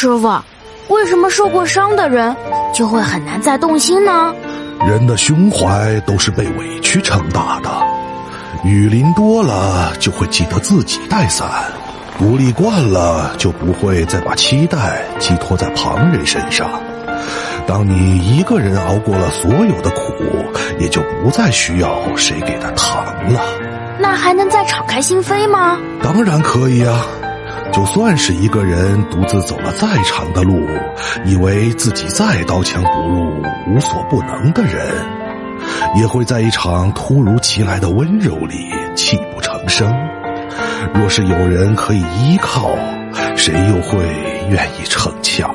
师傅，为什么受过伤的人就会很难再动心呢？人的胸怀都是被委屈撑大的，雨淋多了就会记得自己带伞，独立惯了就不会再把期待寄托在旁人身上。当你一个人熬过了所有的苦，也就不再需要谁给他糖了。那还能再敞开心扉吗？当然可以啊！就算是一个人独自走了再长的路，以为自己再刀枪不入、无所不能的人，也会在一场突如其来的温柔里泣不成声。若是有人可以依靠，谁又会愿意逞强？